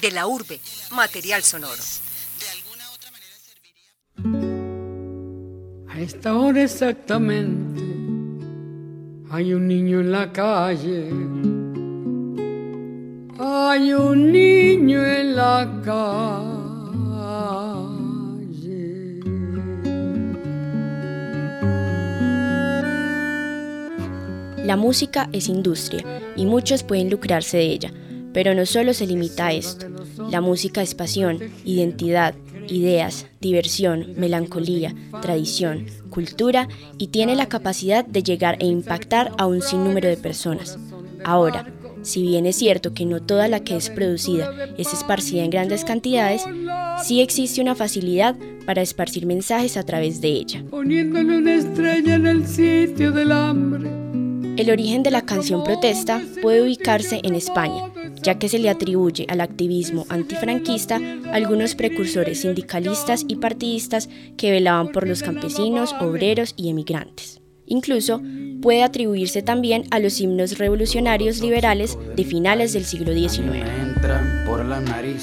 De la urbe, material sonoro. A esta hora exactamente hay un niño en la calle. Hay un niño en la calle. La música es industria y muchos pueden lucrarse de ella, pero no solo se limita a esto. La música es pasión, identidad, ideas, diversión, melancolía, tradición, cultura y tiene la capacidad de llegar e impactar a un sinnúmero de personas. Ahora, si bien es cierto que no toda la que es producida es esparcida en grandes cantidades, sí existe una facilidad para esparcir mensajes a través de ella. Poniéndole una estrella en el sitio del hambre. El origen de la canción protesta puede ubicarse en España, ya que se le atribuye al activismo antifranquista algunos precursores sindicalistas y partidistas que velaban por los campesinos, obreros y emigrantes. Incluso puede atribuirse también a los himnos revolucionarios liberales de finales del siglo XIX.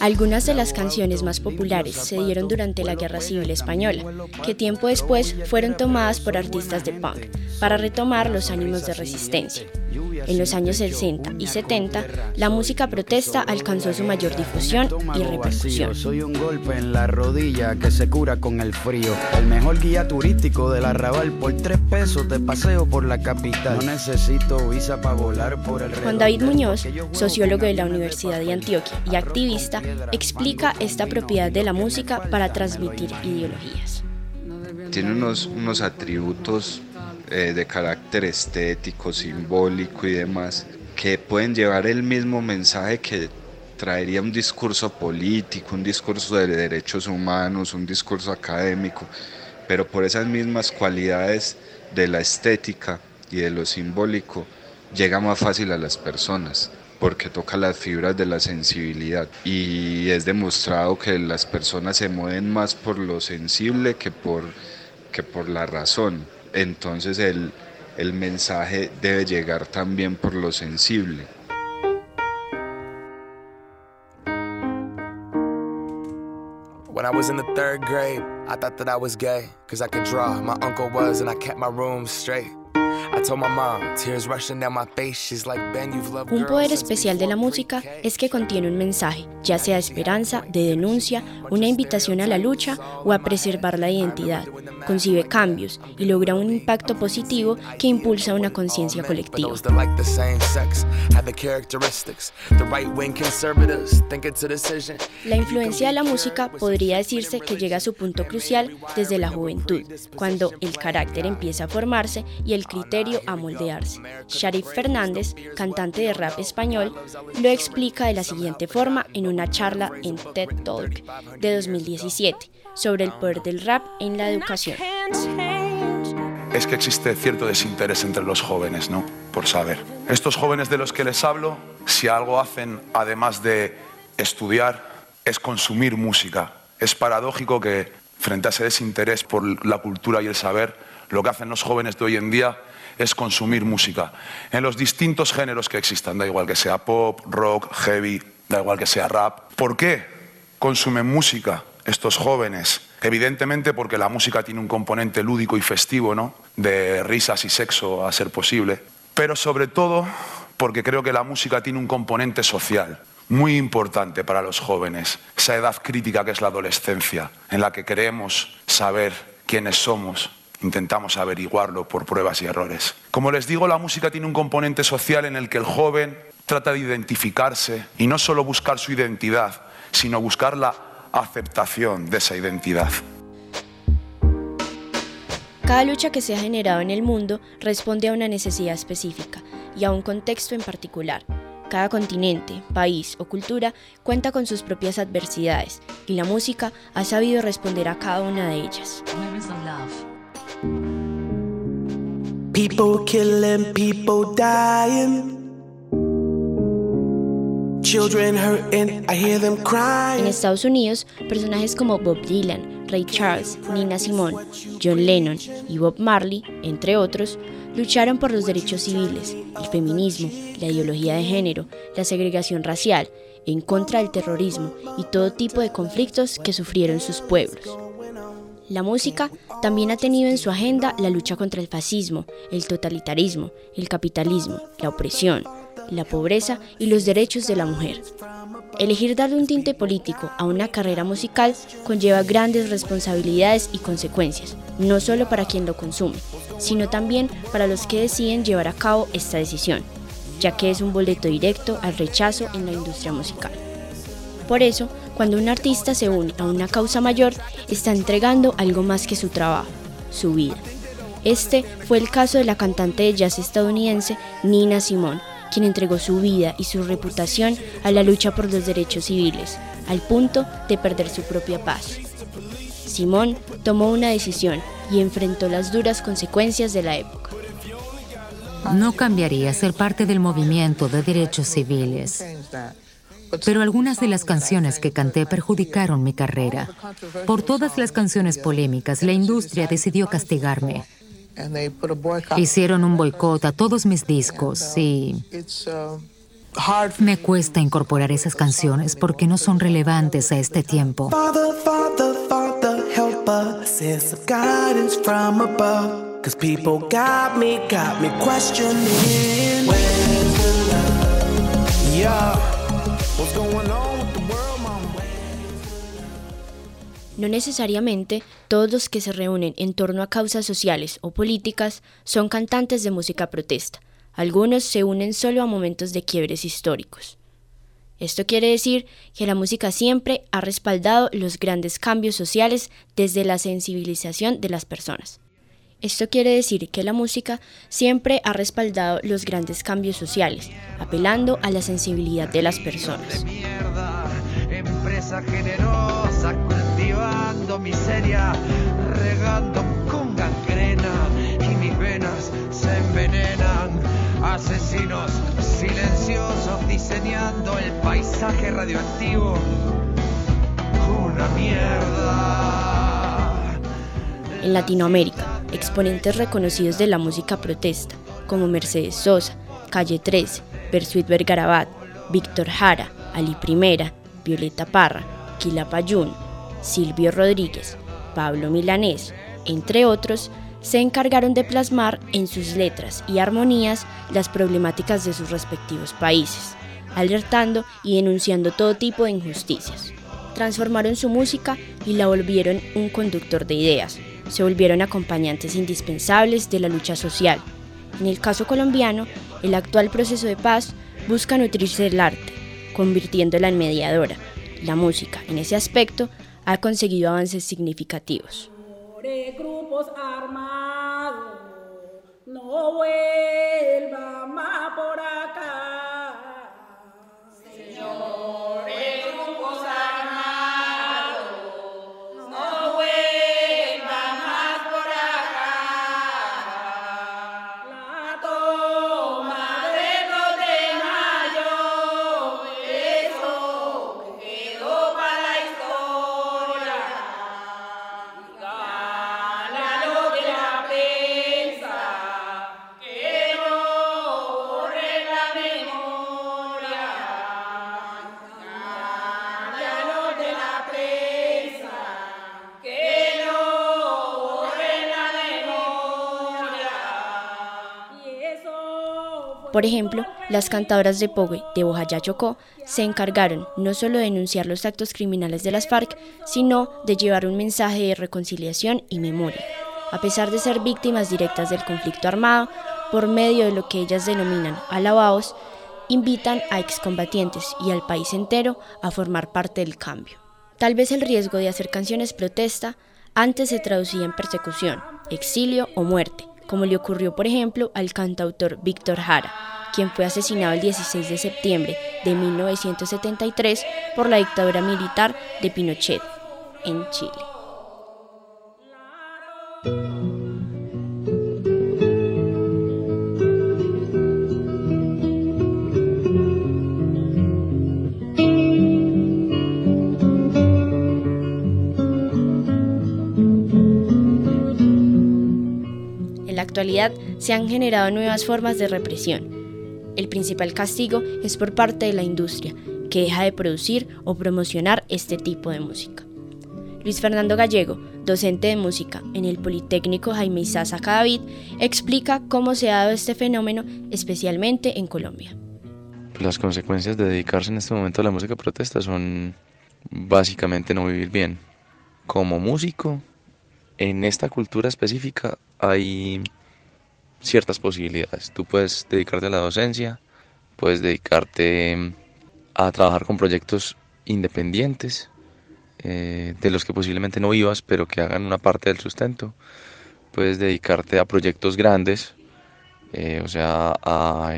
Algunas de las canciones más populares se dieron durante la Guerra Civil Española, que tiempo después fueron tomadas por artistas de punk para retomar los ánimos de resistencia. En los años 60 y 70, la música protesta alcanzó su mayor difusión y repercusión. Soy un golpe en la rodilla que se cura con el frío. El mejor guía turístico del arrabal por tres pesos de paseo por la capital. No necesito visa para volar por el Juan David Muñoz, sociólogo de la Universidad de Antioquia y activista, explica esta propiedad de la música para transmitir ideologías. Tiene unos, unos atributos eh, de carácter estético, simbólico y demás, que pueden llevar el mismo mensaje que traería un discurso político, un discurso de derechos humanos, un discurso académico, pero por esas mismas cualidades de la estética y de lo simbólico, llega más fácil a las personas porque toca las fibras de la sensibilidad y es demostrado que las personas se mueven más por lo sensible que por, que por la razón entonces el, el mensaje debe llegar también por lo sensible. When I was in the third grade, I thought that I was gay, cause I could draw. My uncle was, and I kept my room straight. Un poder especial de la música es que contiene un mensaje, ya sea de esperanza, de denuncia, una invitación a la lucha o a preservar la identidad. Concibe cambios y logra un impacto positivo que impulsa una conciencia colectiva. La influencia de la música podría decirse que llega a su punto crucial desde la juventud, cuando el carácter empieza a formarse y el criterio a moldearse. Sharif Fernández, cantante de rap español, lo explica de la siguiente forma en una charla en TED Talk de 2017 sobre el poder del rap en la educación. Es que existe cierto desinterés entre los jóvenes, ¿no? Por saber. Estos jóvenes de los que les hablo, si algo hacen además de estudiar, es consumir música. Es paradójico que frente a ese desinterés por la cultura y el saber, lo que hacen los jóvenes de hoy en día es consumir música en los distintos géneros que existan, da igual que sea pop, rock, heavy, da igual que sea rap. ¿Por qué consumen música estos jóvenes? Evidentemente porque la música tiene un componente lúdico y festivo, ¿no? De risas y sexo a ser posible, pero sobre todo porque creo que la música tiene un componente social muy importante para los jóvenes, esa edad crítica que es la adolescencia, en la que queremos saber quiénes somos, intentamos averiguarlo por pruebas y errores. Como les digo, la música tiene un componente social en el que el joven trata de identificarse y no solo buscar su identidad, sino buscar la aceptación de esa identidad. Cada lucha que se ha generado en el mundo responde a una necesidad específica y a un contexto en particular. Cada continente, país o cultura cuenta con sus propias adversidades y la música ha sabido responder a cada una de ellas. People killing, people dying. Children hurting, I hear them crying. En Estados Unidos, personajes como Bob Dylan, Ray Charles, Nina Simone, John Lennon y Bob Marley, entre otros, lucharon por los derechos civiles, el feminismo, la ideología de género, la segregación racial, en contra del terrorismo y todo tipo de conflictos que sufrieron sus pueblos. La música también ha tenido en su agenda la lucha contra el fascismo, el totalitarismo, el capitalismo, la opresión, la pobreza y los derechos de la mujer. Elegir darle un tinte político a una carrera musical conlleva grandes responsabilidades y consecuencias, no solo para quien lo consume, sino también para los que deciden llevar a cabo esta decisión, ya que es un boleto directo al rechazo en la industria musical. Por eso, cuando un artista se une a una causa mayor, está entregando algo más que su trabajo, su vida. Este fue el caso de la cantante de jazz estadounidense Nina Simone, quien entregó su vida y su reputación a la lucha por los derechos civiles, al punto de perder su propia paz. Simón tomó una decisión y enfrentó las duras consecuencias de la época. No cambiaría ser parte del movimiento de derechos civiles. Pero algunas de las canciones que canté perjudicaron mi carrera. Por todas las canciones polémicas, la industria decidió castigarme. Hicieron un boicot a todos mis discos y me cuesta incorporar esas canciones porque no son relevantes a este tiempo. No necesariamente todos los que se reúnen en torno a causas sociales o políticas son cantantes de música protesta. Algunos se unen solo a momentos de quiebres históricos. Esto quiere decir que la música siempre ha respaldado los grandes cambios sociales desde la sensibilización de las personas. Esto quiere decir que la música siempre ha respaldado los grandes cambios sociales, apelando a la sensibilidad de las personas. Miseria, regando con gangrena y mis venas se envenenan. Asesinos silenciosos diseñando el paisaje radioactivo. Una mierda. En Latinoamérica, exponentes reconocidos de la música protesta, como Mercedes Sosa, Calle 13, Bersuit Vergarabat, Víctor Jara, Ali Primera, Violeta Parra, Quilapayún, Silvio Rodríguez, Pablo Milanés, entre otros, se encargaron de plasmar en sus letras y armonías las problemáticas de sus respectivos países, alertando y denunciando todo tipo de injusticias. Transformaron su música y la volvieron un conductor de ideas, se volvieron acompañantes indispensables de la lucha social. En el caso colombiano, el actual proceso de paz busca nutrirse del arte, convirtiéndola en mediadora. La música, en ese aspecto, ha conseguido avances significativos. no más por Por ejemplo, las cantadoras de Pogue de Bojayá Chocó se encargaron no solo de denunciar los actos criminales de las FARC, sino de llevar un mensaje de reconciliación y memoria. A pesar de ser víctimas directas del conflicto armado, por medio de lo que ellas denominan alabaos, invitan a excombatientes y al país entero a formar parte del cambio. Tal vez el riesgo de hacer canciones protesta antes se traducía en persecución, exilio o muerte, como le ocurrió por ejemplo al cantautor Víctor Jara, quien fue asesinado el 16 de septiembre de 1973 por la dictadura militar de Pinochet en Chile. Se han generado nuevas formas de represión. El principal castigo es por parte de la industria, que deja de producir o promocionar este tipo de música. Luis Fernando Gallego, docente de música en el Politécnico Jaime Isaza Cadavid, explica cómo se ha dado este fenómeno, especialmente en Colombia. Las consecuencias de dedicarse en este momento a la música protesta son básicamente no vivir bien. Como músico, en esta cultura específica hay ciertas posibilidades. Tú puedes dedicarte a la docencia, puedes dedicarte a trabajar con proyectos independientes, eh, de los que posiblemente no vivas, pero que hagan una parte del sustento. Puedes dedicarte a proyectos grandes, eh, o sea, a,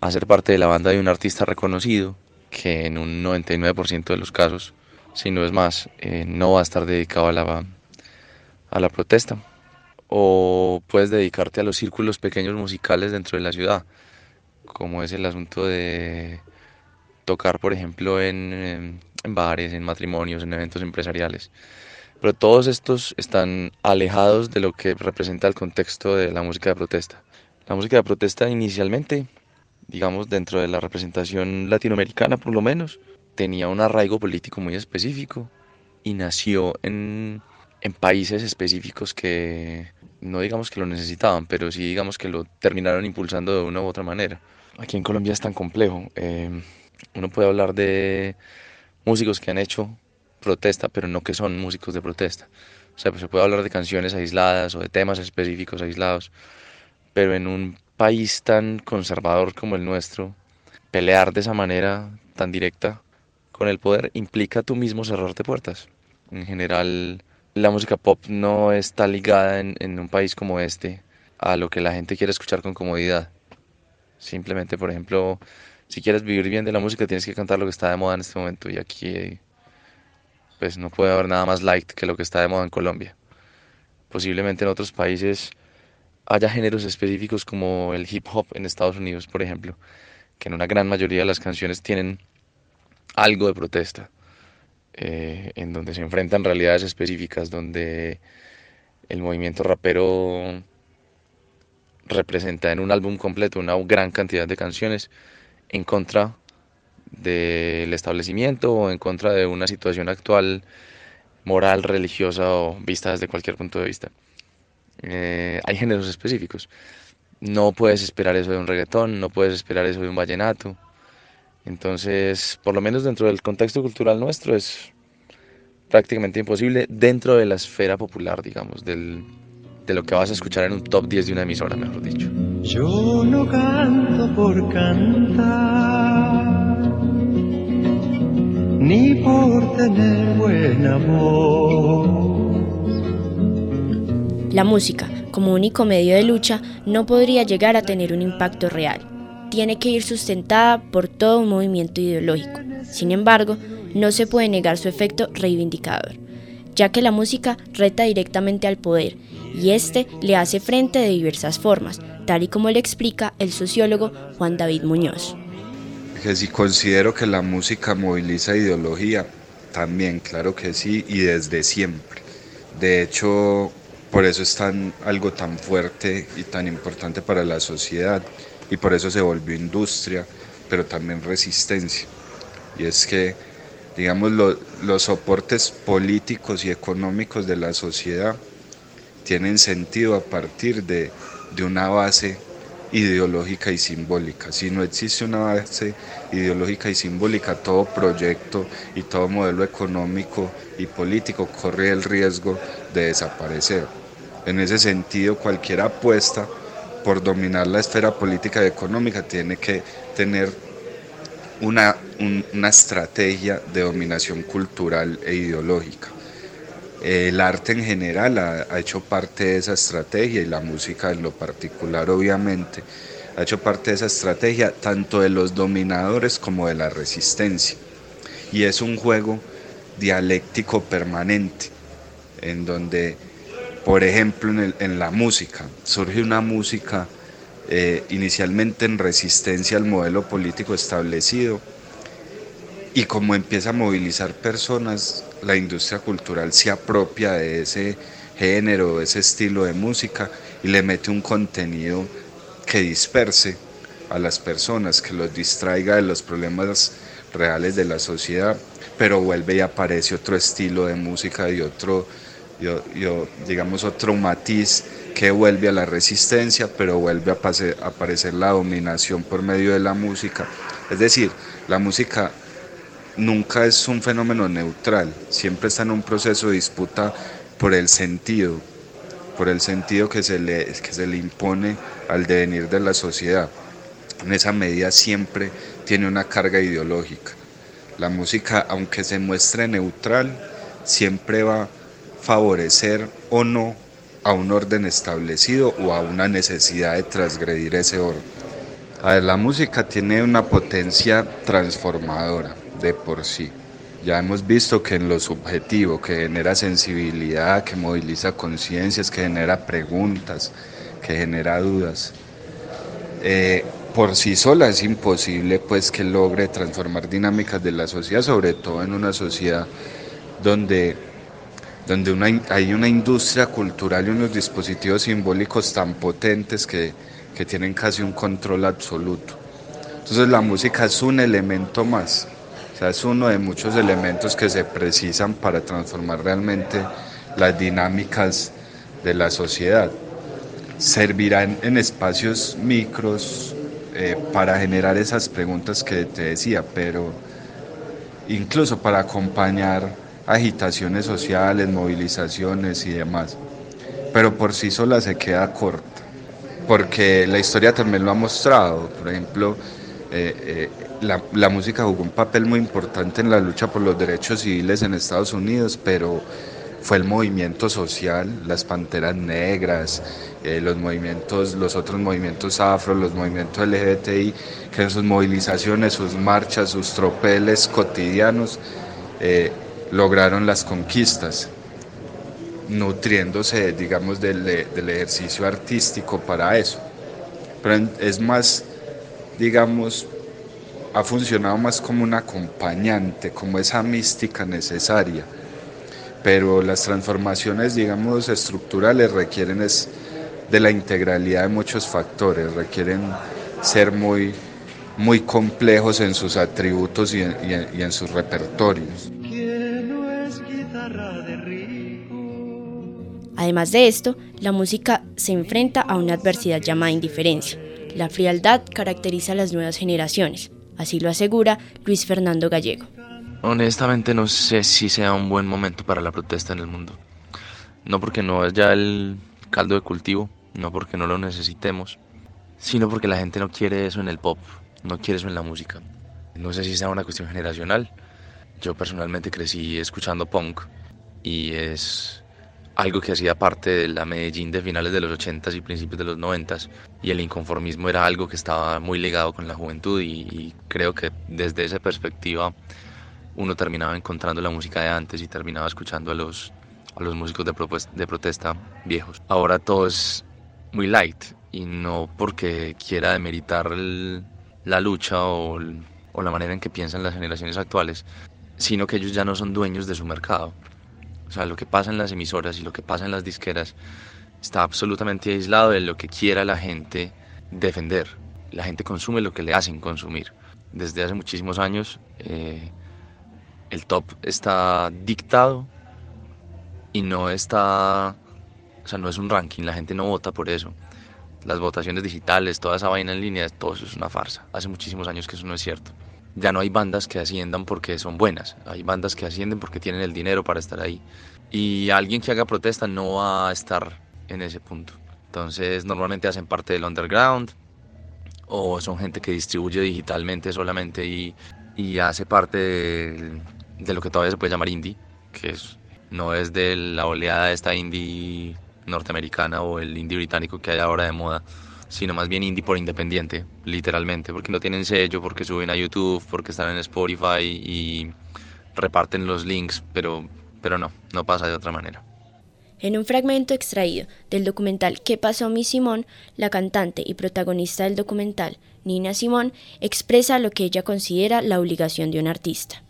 a, ser parte de la banda de un artista reconocido, que en un 99% de los casos, si no es más, eh, no va a estar dedicado a la, a la protesta. O puedes dedicarte a los círculos pequeños musicales dentro de la ciudad, como es el asunto de tocar, por ejemplo, en, en bares, en matrimonios, en eventos empresariales. Pero todos estos están alejados de lo que representa el contexto de la música de protesta. La música de protesta inicialmente, digamos dentro de la representación latinoamericana por lo menos, tenía un arraigo político muy específico y nació en, en países específicos que no digamos que lo necesitaban, pero sí digamos que lo terminaron impulsando de una u otra manera. Aquí en Colombia es tan complejo. Eh, uno puede hablar de músicos que han hecho protesta, pero no que son músicos de protesta. O sea, pues se puede hablar de canciones aisladas o de temas específicos aislados, pero en un país tan conservador como el nuestro, pelear de esa manera tan directa con el poder implica tú mismo cerrarte puertas. En general, la música pop no está ligada en, un país como este a lo que la gente quiere escuchar con comodidad. Simplemente, por ejemplo, si quieres vivir bien de la música tienes que cantar lo que está de moda en este momento y aquí pues no puede haber nada más light que lo que está de moda en Colombia. Posiblemente en otros países haya géneros específicos como el hip hop en Estados Unidos, por ejemplo, que en una gran mayoría de las canciones tienen algo de protesta, eh, en donde se enfrentan realidades específicas, donde el movimiento rapero representa en un álbum completo una gran cantidad de canciones en contra del establecimiento o en contra de una situación actual moral, religiosa o vista desde cualquier punto de vista. Eh, hay géneros específicos. No puedes esperar eso de un reggaetón, no puedes esperar eso de un vallenato. Entonces, por lo menos dentro del contexto cultural nuestro es prácticamente imposible dentro de la esfera popular, digamos, del, de lo que vas a escuchar en un top 10 de una emisora, mejor dicho. Yo no canto por cantar, ni por tener buena voz. La música, como único medio de lucha, no podría llegar a tener un impacto real. Tiene que ir sustentada por todo un movimiento ideológico. Sin embargo, no se puede negar su efecto reivindicador, ya que la música reta directamente al poder y este le hace frente de diversas formas, tal y como le explica el sociólogo Juan David Muñoz. Que si considero que la música moviliza ideología, también, claro que sí, y desde siempre. De hecho, por eso es algo tan fuerte y tan importante para la sociedad, y por eso se volvió industria, pero también resistencia. Y es que, digamos, los soportes políticos y económicos de la sociedad tienen sentido a partir de de una base ideológica y simbólica. Si no existe una base ideológica y simbólica, todo proyecto y todo modelo económico y político corre el riesgo de desaparecer. En ese sentido, cualquier apuesta por dominar la esfera política y económica tiene que tener una, una estrategia de dominación cultural e ideológica. El arte en general ha, hecho parte de esa estrategia y la música en lo particular obviamente ha hecho parte de esa estrategia tanto de los dominadores como de la resistencia. Y es un juego dialéctico permanente en donde, por ejemplo, en, la música, surge una música eh, inicialmente en resistencia al modelo político establecido y como empieza a movilizar personas, la industria cultural se apropia de ese género, de ese estilo de música y le mete un contenido que disperse a las personas, que los distraiga de los problemas reales de la sociedad, pero vuelve y aparece otro estilo de música y otro, yo, digamos, otro matiz que vuelve a la resistencia, pero vuelve a aparecer la dominación por medio de la música. Es decir, la música nunca es un fenómeno neutral, siempre está en un proceso de disputa por el sentido, por el sentido que se le, que se le impone al devenir de la sociedad. En esa medida siempre tiene una carga ideológica. La música, aunque se muestre neutral, siempre va a favorecer o no a un orden establecido o a una necesidad de transgredir ese orden. A ver, la música tiene una potencia transformadora de por sí. Ya hemos visto que en lo subjetivo, que genera sensibilidad, que moviliza conciencias, que genera preguntas, que genera dudas. Eh, por sí sola es imposible pues que logre transformar dinámicas de la sociedad, sobre todo en una sociedad donde, donde hay una industria cultural y unos dispositivos simbólicos tan potentes que, que tienen casi un control absoluto. Entonces la música es un elemento más o sea, es uno de muchos elementos que se precisan para transformar realmente las dinámicas de la sociedad. Servirá en, espacios micros eh, para generar esas preguntas que te decía, pero incluso para acompañar agitaciones sociales, movilizaciones y demás. Pero por sí sola se queda corta, porque la historia también lo ha mostrado. Por ejemplo, eh, eh, la, música jugó un papel muy importante en la lucha por los derechos civiles en Estados Unidos, pero fue el movimiento social, las panteras negras, eh, los movimientos, los otros movimientos afro, los movimientos LGBTI, que en sus movilizaciones, sus marchas, sus tropeles cotidianos lograron las conquistas, nutriéndose, digamos, del, del ejercicio artístico para eso. Pero es más digamos, ha funcionado más como un acompañante, como esa mística necesaria. Pero las transformaciones, digamos, estructurales requieren es de la integralidad de muchos factores, requieren ser muy, muy complejos en sus atributos y en, y en sus repertorios. Además de esto, la música se enfrenta a una adversidad llamada indiferencia la frialdad caracteriza a las nuevas generaciones, así lo asegura Luis Fernando Gallego. Honestamente no sé si sea un buen momento para la protesta en el mundo. No porque no es ya el caldo de cultivo, no porque no lo necesitemos, sino porque la gente no quiere eso en el pop, no quiere eso en la música. No sé si sea una cuestión generacional. Yo personalmente crecí escuchando punk y es algo que hacía parte de la Medellín de finales de los 80s y principios de los 90s y el inconformismo era algo que estaba muy ligado con la juventud y, creo que desde esa perspectiva uno terminaba encontrando la música de antes y terminaba escuchando a los, a los músicos de, de protesta viejos. Ahora todo es muy light y no porque quiera demeritar la lucha o, o la manera en que piensan las generaciones actuales, sino que ellos ya no son dueños de su mercado o sea, lo que pasa en las emisoras y lo que pasa en las disqueras está absolutamente aislado de lo que quiera la gente defender. La gente consume lo que le hacen consumir. Desde hace muchísimos años eh, el top está dictado y no está, o sea, no es un ranking, la gente no vota por eso. Las votaciones digitales, toda esa vaina en línea, todo eso es una farsa. Hace muchísimos años que eso no es cierto ya no hay bandas que asciendan porque son buenas, hay bandas que ascienden porque tienen el dinero para estar ahí. Y alguien que haga protesta no va a estar en ese punto. Entonces normalmente hacen parte del underground o son gente que distribuye digitalmente solamente y, y hace parte de, de, lo que todavía se puede llamar indie, que es, no es de la oleada de esta indie norteamericana o el indie británico que hay ahora de moda sino más bien indie por independiente, literalmente, porque no tienen sello, porque suben a YouTube, porque están en Spotify y reparten los links, pero, pero no, no pasa de otra manera. En un fragmento extraído del documental ¿Qué pasó mi Simón?, la cantante y protagonista del documental, Nina Simón, expresa lo que ella considera la obligación de un artista.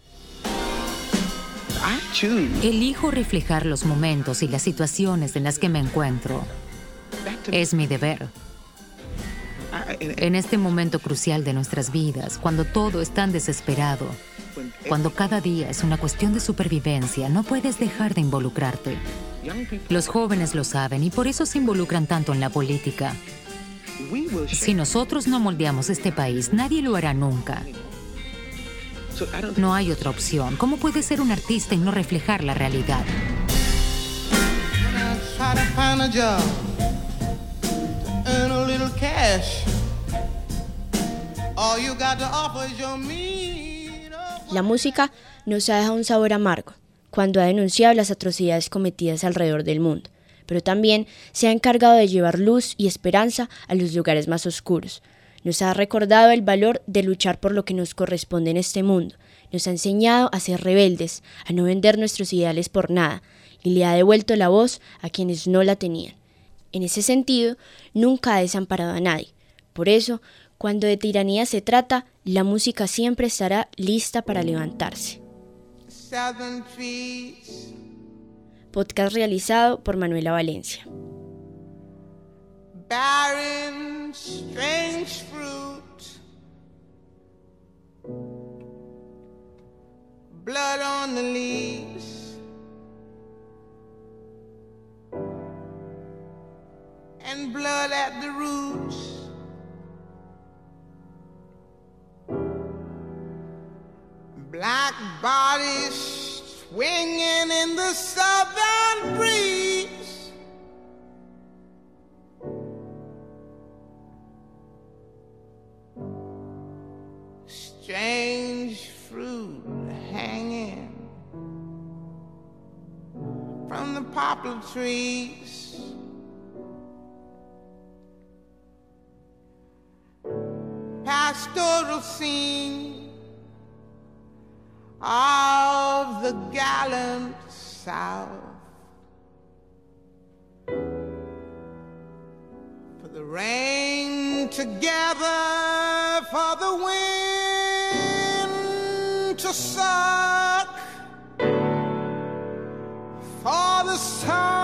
Elijo reflejar los momentos y las situaciones en las que me encuentro. Es mi deber. En este momento crucial de nuestras vidas, cuando todo es tan desesperado, cuando cada día es una cuestión de supervivencia, no puedes dejar de involucrarte. Los jóvenes lo saben y por eso se involucran tanto en la política. Si nosotros no moldeamos este país, nadie lo hará nunca. No hay otra opción. ¿Cómo puede ser un artista y no reflejar la realidad? La música nos ha dejado un sabor amargo cuando ha denunciado las atrocidades cometidas alrededor del mundo, pero también se ha encargado de llevar luz y esperanza a los lugares más oscuros. Nos ha recordado el valor de luchar por lo que nos corresponde en este mundo. Nos ha enseñado a ser rebeldes, a no vender nuestros ideales por nada, y le ha devuelto la voz a quienes no la tenían. En ese sentido, nunca ha desamparado a nadie. Por eso, cuando de tiranía se trata, la música siempre estará lista para levantarse. Podcast realizado por Manuela Valencia. Barren, strange fruit, blood on the leaves, blood at the roots. Black bodies swinging in the southern breeze. Strange fruit hanging from the poplar trees. Of the gallant South. For the rain together, for the wind to suck, for the sun.